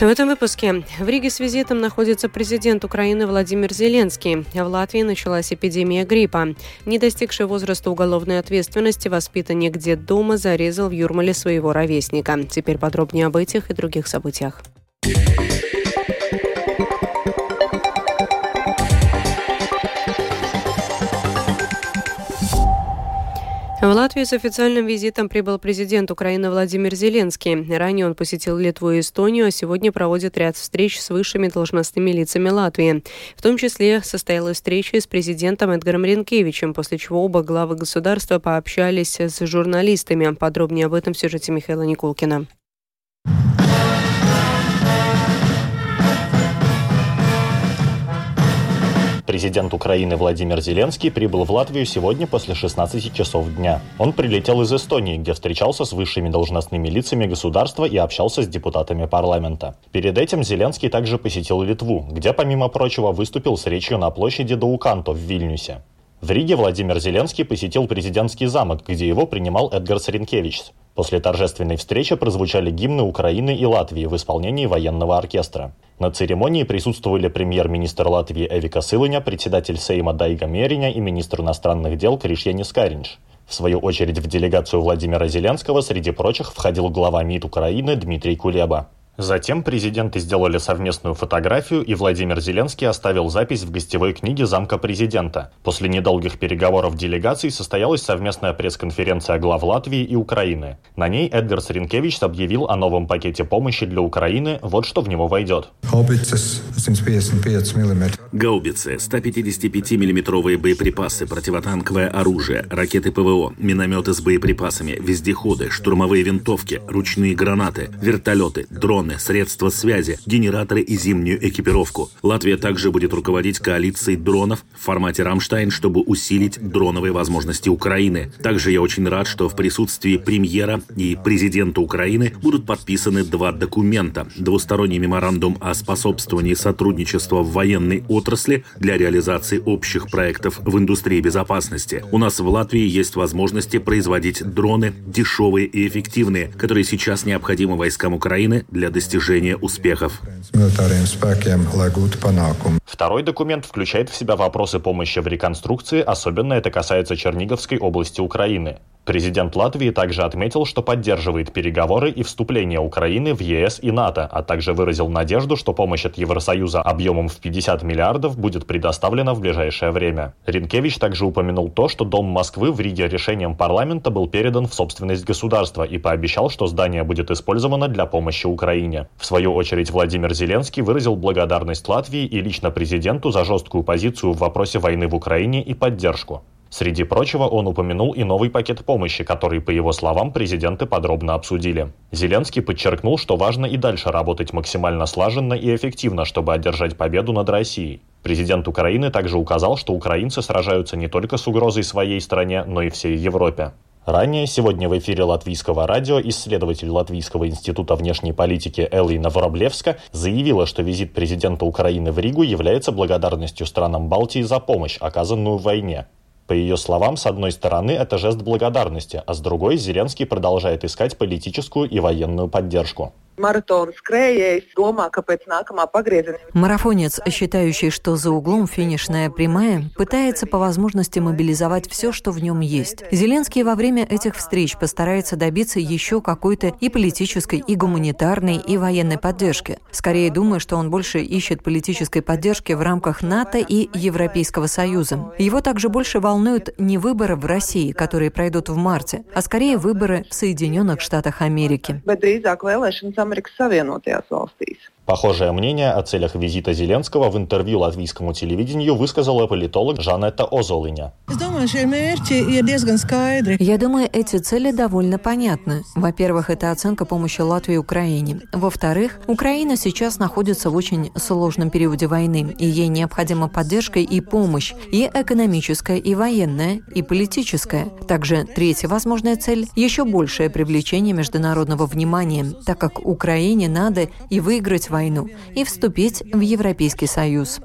В этом выпуске в Риге с визитом находится президент Украины Владимир Зеленский. В Латвии началась эпидемия гриппа. Не достигший возраста уголовной ответственности воспитанник детдома зарезал в Юрмале своего ровесника. Теперь подробнее об этих и других событиях. В Латвию с официальным визитом прибыл президент Украины Владимир Зеленский. Ранее он посетил Литву и Эстонию, а сегодня проводит ряд встреч с высшими должностными лицами Латвии. В том числе состоялась встреча с президентом Эдгаром Ренкевичем, после чего оба главы государства пообщались с журналистами. Подробнее об этом в сюжете Михаила Никулкина. Президент Украины Владимир Зеленский прибыл в Латвию сегодня после 16 часов дня. Он прилетел из Эстонии, где встречался с высшими должностными лицами государства и общался с депутатами парламента. Перед этим Зеленский также посетил Литву, где, помимо прочего, выступил с речью на площади Дауканто в Вильнюсе. В Риге Владимир Зеленский посетил президентский замок, где его принимал Эдгар Саренкевич. После торжественной встречи прозвучали гимны Украины и Латвии в исполнении военного оркестра. На церемонии присутствовали премьер-министр Латвии Эвика Сылыня, председатель Сейма Дайга Мериня и министр иностранных дел Кришьянис Каринч. В свою очередь в делегацию Владимира Зеленского среди прочих входил глава МИД Украины Дмитрий Кулеба. Затем президенты сделали совместную фотографию, и Владимир Зеленский оставил запись в гостевой книге замка президента. После недолгих переговоров делегаций состоялась совместная пресс-конференция глав Латвии и Украины. На ней Эдгар Саренкевич объявил о новом пакете помощи для Украины, вот что в него войдет. Гаубицы, 155 миллиметровые боеприпасы, противотанковое оружие, ракеты ПВО, минометы с боеприпасами, вездеходы, штурмовые винтовки, ручные гранаты, вертолеты, дроны, дроны, средства связи, генераторы и зимнюю экипировку. Латвия также будет руководить коалицией дронов в формате «Рамштайн», чтобы усилить дроновые возможности Украины. Также я очень рад, что в присутствии премьера и президента Украины будут подписаны два документа. Двусторонний меморандум о способствовании сотрудничества в военной отрасли для реализации общих проектов в индустрии безопасности. У нас в Латвии есть возможности производить дроны дешевые и эффективные, которые сейчас необходимы войскам Украины для достижения успехов. Второй документ включает в себя вопросы помощи в реконструкции, особенно это касается Черниговской области Украины. Президент Латвии также отметил, что поддерживает переговоры и вступление Украины в ЕС и НАТО, а также выразил надежду, что помощь от Евросоюза объемом в 50 миллиардов будет предоставлена в ближайшее время. Ренкевич также упомянул то, что Дом Москвы в Риге решением парламента был передан в собственность государства и пообещал, что здание будет использовано для помощи Украине. В свою очередь Владимир Зеленский выразил благодарность Латвии и лично президенту за жесткую позицию в вопросе войны в Украине и поддержку. Среди прочего, он упомянул и новый пакет помощи, который, по его словам, президенты подробно обсудили. Зеленский подчеркнул, что важно и дальше работать максимально слаженно и эффективно, чтобы одержать победу над Россией. Президент Украины также указал, что украинцы сражаются не только с угрозой своей стране, но и всей Европе. Ранее сегодня в эфире латвийского радио исследователь Латвийского института внешней политики Элина Вороблевска заявила, что визит президента Украины в Ригу является благодарностью странам Балтии за помощь, оказанную в войне. По ее словам, с одной стороны, это жест благодарности, а с другой Зеленский продолжает искать политическую и военную поддержку маратона skrējējs domā, ka нākamā погрезения. Марафонец, считающий, что за углом финишная прямая, пытается по возможности мобилизовать все, что в нем есть. Зеленский во время этих встреч постарается добиться еще какой-то и политической, и гуманитарной, и военной поддержки. Скорее думаю, что он больше ищет политической поддержки в рамках НАТО и Европейского Союза. Его также больше волнуют не выборы в России, которые пройдут в марте, а скорее выборы в Соединенных Штатах Америки. Amerikas Savienotajās valstīs. Похожее мнение о целях визита Зеленского в интервью латвийскому телевидению высказала политолог Жанетта Озолыня. Я думаю, эти цели довольно понятны. Во-первых, это оценка помощи Латвии Украине. Во-вторых, Украина сейчас находится в очень сложном периоде войны, и ей необходима поддержка и помощь, и экономическая, и военная, и политическая. Также третья возможная цель – еще большее привлечение международного внимания, так как Украине надо и выиграть войну войну и вступить в Европейский Союз.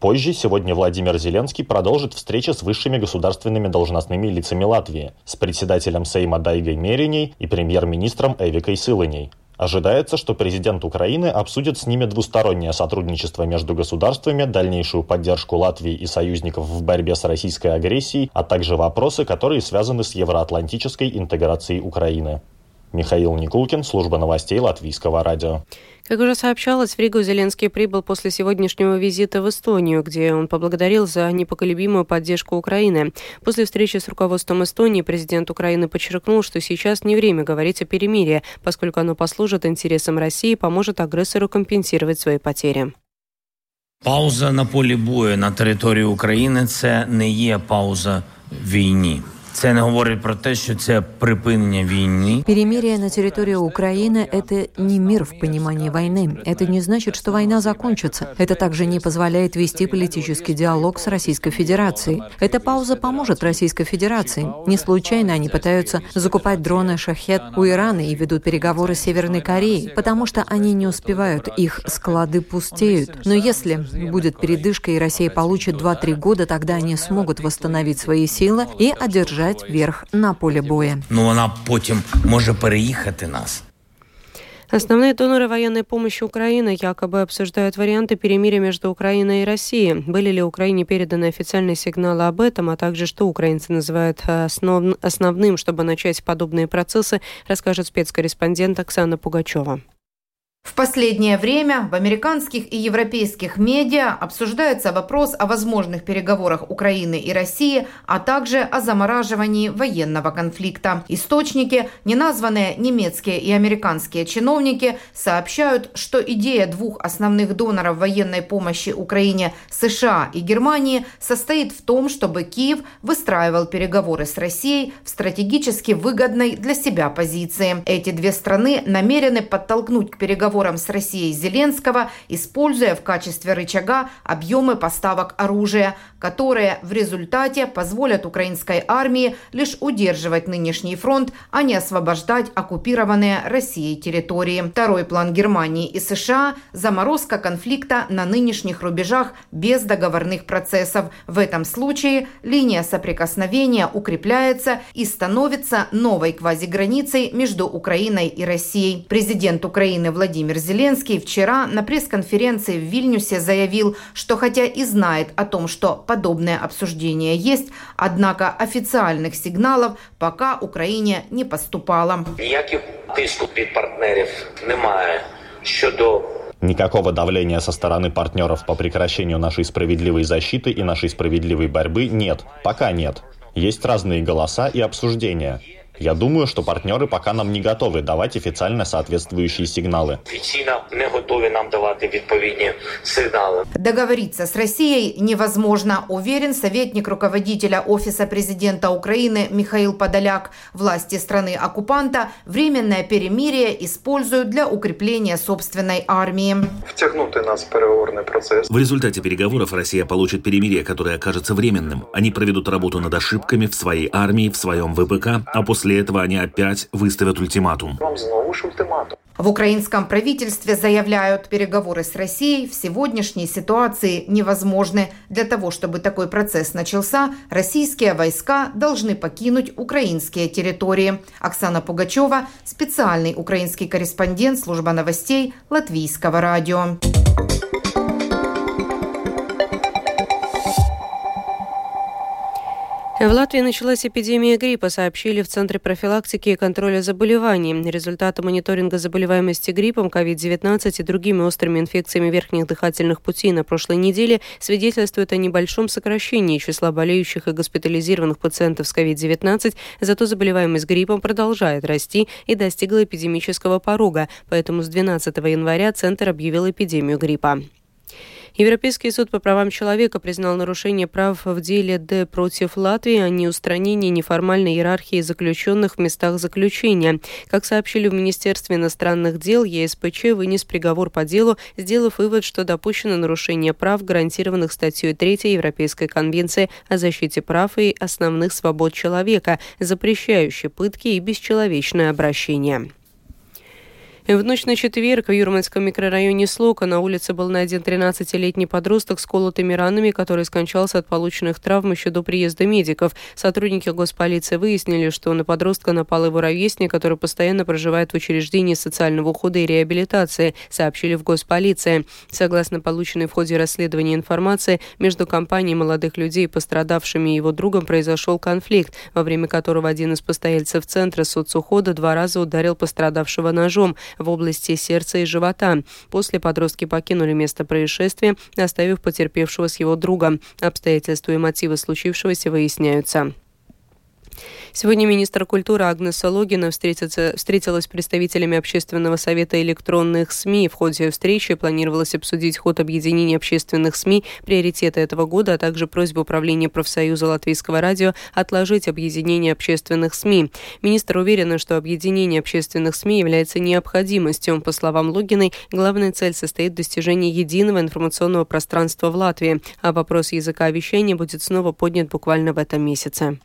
Позже сегодня Владимир Зеленский продолжит встречи с высшими государственными должностными лицами Латвии, с председателем Сейма Дайгой Мериней и премьер-министром Эвикой Сылыней. Ожидается, что президент Украины обсудит с ними двустороннее сотрудничество между государствами, дальнейшую поддержку Латвии и союзников в борьбе с российской агрессией, а также вопросы, которые связаны с евроатлантической интеграцией Украины. Михаил Никулкин, служба новостей Латвийского радио. Как уже сообщалось, в Ригу Зеленский прибыл после сегодняшнего визита в Эстонию, где он поблагодарил за непоколебимую поддержку Украины. После встречи с руководством Эстонии президент Украины подчеркнул, что сейчас не время говорить о перемирии, поскольку оно послужит интересам России и поможет агрессору компенсировать свои потери. Пауза на полі бою на території України це не є пауза війні. Це не говорить про те, що це припинення війны. Перемирие на территории Украины – это не мир в понимании войны. Это не значит, что война закончится. Это также не позволяет вести политический диалог с Российской Федерацией. Эта пауза поможет Российской Федерации. Не случайно они пытаются закупать дроны «Шахет» у Ирана и ведут переговоры с Северной Кореей, потому что они не успевают, их склады пустеют. Но если будет передышка и Россия получит 2-3 года, тогда они смогут восстановить свои силы и одержать одержать верх на поле боя. Ну вона потім може переїхати нас. Основные доноры военной помощи Украины якобы обсуждают варианты перемирия между Украиной и Россией. Были ли Украине переданы официальные сигналы об этом, а также что украинцы называют основ... основным, чтобы начать подобные процессы, расскажет спецкорреспондент Оксана Пугачева. В последнее время в американских и европейских медиа обсуждается вопрос о возможных переговорах Украины и России, а также о замораживании военного конфликта. Источники, неназванные немецкие и американские чиновники, сообщают, что идея двух основных доноров военной помощи Украине США и Германии состоит в том, чтобы Киев выстраивал переговоры с Россией в стратегически выгодной для себя позиции. Эти две страны намерены подтолкнуть к переговорам переговорам с Россией Зеленского, используя в качестве рычага объемы поставок оружия, которые в результате позволят украинской армии лишь удерживать нынешний фронт, а не освобождать оккупированные Россией территории. Второй план Германии и США – заморозка конфликта на нынешних рубежах без договорных процессов. В этом случае линия соприкосновения укрепляется и становится новой квазиграницей между Украиной и Россией. Президент Украины Владимир Зеленский вчера на пресс-конференции в Вильнюсе заявил, что хотя и знает о том, что подобное обсуждение есть, однако официальных сигналов пока Украине не поступало. Ніяких тиску від партнерів немає щодо Никакого давления со стороны партнеров по прекращению нашей справедливой защиты и нашей справедливой борьбы нет. Пока нет. Есть разные голоса и обсуждения. Я думаю, что партнеры пока нам не готовы давать официально соответствующие сигналы. Официально не готовы нам давать відповідні сигналы. Договориться с Россией невозможно, уверен советник руководителя Офиса президента Украины Михаил Подоляк. Власти страны-оккупанта временное перемирие используют для укрепления собственной армии. Втягнути нас в переговорный процесс. В результате переговоров Россия получит перемирие, которое окажется временным. Они проведут работу над ошибками в своей армии, в своем ВПК, а после После этого они опять выставят ультиматум. В украинском правительстве заявляют, переговоры с Россией в сегодняшней ситуации невозможны. Для того, чтобы такой процесс начался, российские войска должны покинуть украинские территории. Оксана Пугачева, специальный украинский корреспондент служба новостей Латвийского радио. В Латвии началась эпидемия гриппа, сообщили в Центре профилактики и контроля заболеваний. Результаты мониторинга заболеваемости гриппом, COVID-19 и другими острыми инфекциями верхних дыхательных путей на прошлой неделе свидетельствуют о небольшом сокращении числа болеющих и госпитализированных пациентов с COVID-19, зато заболеваемость гриппом продолжает расти и достигла эпидемического порога, поэтому с 12 января Центр объявил эпидемию гриппа. Европейский суд по правам человека признал нарушение прав в деле Д против Латвии, а не устранение неформальной иерархии заключенных в местах заключения. Как сообщили в Министерстве иностранных дел, ЕСПЧ вынес приговор по делу, сделав вывод, что допущено нарушение прав, гарантированных статьей 3 Европейской конвенции о защите прав и основных свобод человека, запрещающей пытки и бесчеловечное обращение. В ночь на четверг в Юрманском микрорайоне Слока на улице был найден 13-летний подросток с колотыми ранами, который скончался от полученных травм еще до приезда медиков. Сотрудники госполиции выяснили, что на подростка напал его ровесник, который постоянно проживает в учреждении социального ухода и реабилитации, сообщили в госполиции. Согласно полученной в ходе расследования информации, между компанией молодых людей пострадавшими и его другом произошел конфликт, во время которого один из постояльцев центра соцухода два раза ударил пострадавшего ножом в области сердца и живота. После подростки покинули место происшествия, оставив потерпевшего с его другом. Обстоятельства и мотивы случившегося выясняются. Сегодня министр культуры Агнеса Логина встретилась с представителями Общественного совета электронных СМИ. В ходе встречи планировалось обсудить ход объединения общественных СМИ, приоритеты этого года, а также просьбу управления профсоюза латвийского радио отложить объединение общественных СМИ. Министр уверена, что объединение общественных СМИ является необходимостью. По словам Логиной, главная цель состоит в достижении единого информационного пространства в Латвии, а вопрос языка вещания будет снова поднят буквально в этом месяце.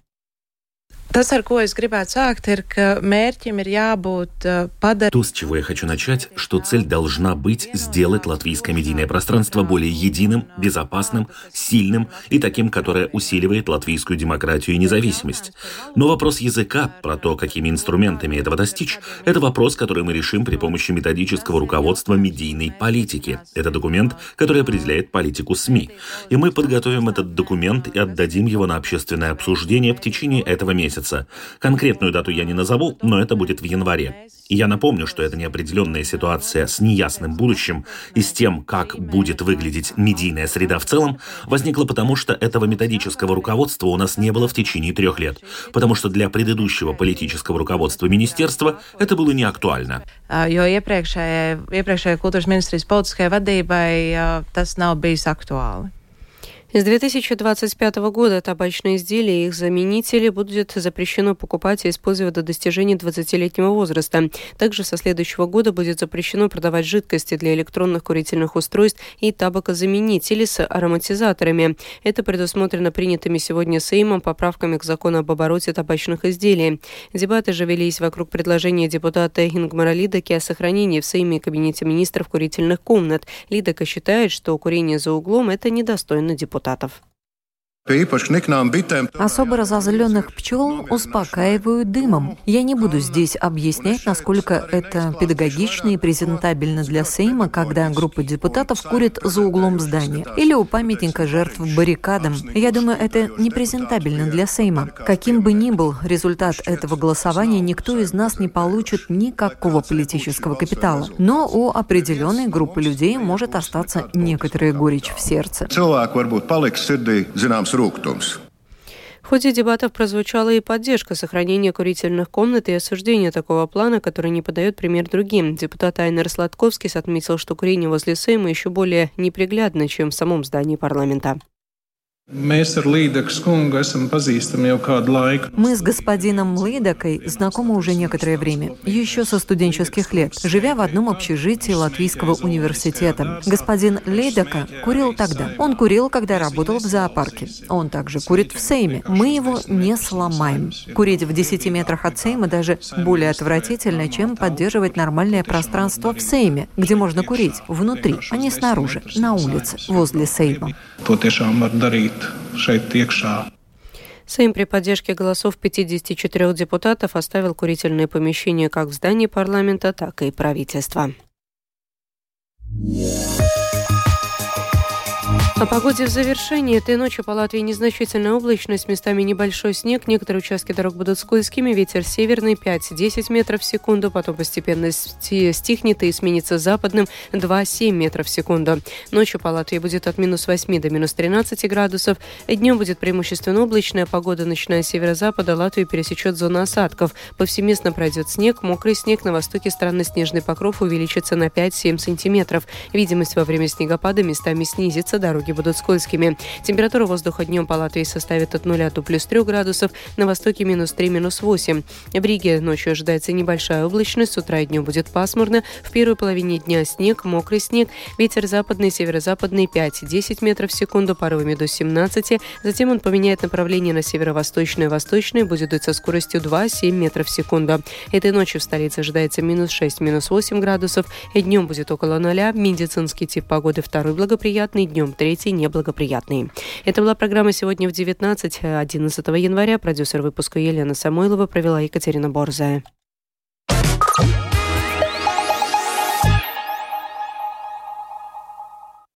Tas, ar ko es gribētu sākt, ir, ka mērķim ir jābūt padarīt. То, с чего я хочу начать, что цель должна быть сделать латвийское медийное пространство более единым, безопасным, сильным и таким, которое усиливает латвийскую демократию и независимость. Но вопрос языка, про то, какими инструментами этого достичь, это вопрос, который мы решим при помощи методического руководства медийной политики. Это документ, который определяет политику СМИ. И мы подготовим этот документ и отдадим его на общественное обсуждение в течение этого месяца месяца. Конкретную дату я не назову, но это будет в январе. И я напомню, что это неопределенная ситуация с неясным будущим и с тем, как будет выглядеть медийная среда в целом, возникла потому, что этого методического руководства у нас не было в течение трех лет, потому что для предыдущего политического руководства министерства это было не актуально. Jo iepriekšējai, iepriekšējai kultūras ministrijas politiskajai vadībai tas nav bijis aktuāli. С 2025 года табачные изделия и их заменители будет запрещено покупать и использовать до достижения 20-летнего возраста. Также со следующего года будет запрещено продавать жидкости для электронных курительных устройств и табакозаменители с ароматизаторами. Это предусмотрено принятыми сегодня Сеймом поправками к закону об обороте табачных изделий. Дебаты же велись вокруг предложения депутата Ингмара Лидаки о сохранении в Сейме и Кабинете министров курительных комнат. Лидака считает, что курение за углом – это недостойно депутата депутатов. Особо разозленных пчел успокаивают дымом. Я не буду здесь объяснять, насколько это педагогично и презентабельно для Сейма, когда группа депутатов курит за углом здания или у памятника жертв баррикадам. Я думаю, это не презентабельно для Сейма. Каким бы ни был результат этого голосования, никто из нас не получит никакого политического капитала. Но у определенной группы людей может остаться некоторая горечь в сердце. В ходе дебатов прозвучала и поддержка сохранения курительных комнат и осуждение такого плана, который не подает пример другим. Депутат Айнер Сладковский отметил, что курение возле Сейма еще более неприглядно, чем в самом здании парламента. Мы с господином Лидакой знакомы уже некоторое время, еще со студенческих лет, живя в одном общежитии Латвийского университета. Господин Лидака курил тогда. Он курил, когда работал в зоопарке. Он также курит в Сейме. Мы его не сломаем. Курить в 10 метрах от Сейма даже более отвратительно, чем поддерживать нормальное пространство в Сейме, где можно курить внутри, а не снаружи, на улице, возле Сейма šeit iekšā. Сейм при поддержке голосов 54 депутатов оставил курительные помещения как в здании парламента, так и правительства. О погоде в завершении. Этой ночью по Латвии незначительная облачность, местами небольшой снег. Некоторые участки дорог будут скользкими. Ветер северный 5-10 метров в секунду, потом постепенно стихнет и сменится западным 2-7 метров в секунду. Ночью по Латвии будет от минус 8 до минус 13 градусов. Днем будет преимущественно облачная погода, начиная с северо-запада. Латвию пересечет зона осадков. Повсеместно пройдет снег, мокрый снег. На востоке страны снежный покров увеличится на 5-7 сантиметров. Видимость во время снегопада местами снизится. Дороги дороги будут скользкими. Температура воздуха днем по Латвии составит от 0 до плюс 3 градусов, на востоке минус 3, минус 8. В Риге ночью ожидается небольшая облачность, с утра и днем будет пасмурно, в первой половине дня снег, мокрый снег, ветер западный, северо-западный 5-10 метров в секунду, порывами до 17, затем он поменяет направление на северо-восточное, восточное, будет дуть со скоростью 2-7 метров в секунду. Этой ночью в столице ожидается минус 6, минус 8 градусов, и днем будет около нуля. Медицинский тип погоды второй благоприятный, днем третий неблагоприятный. Это была программа «Сегодня в 19, 11 января. Продюсер выпуска Елена Самойлова провела Екатерина Борзая.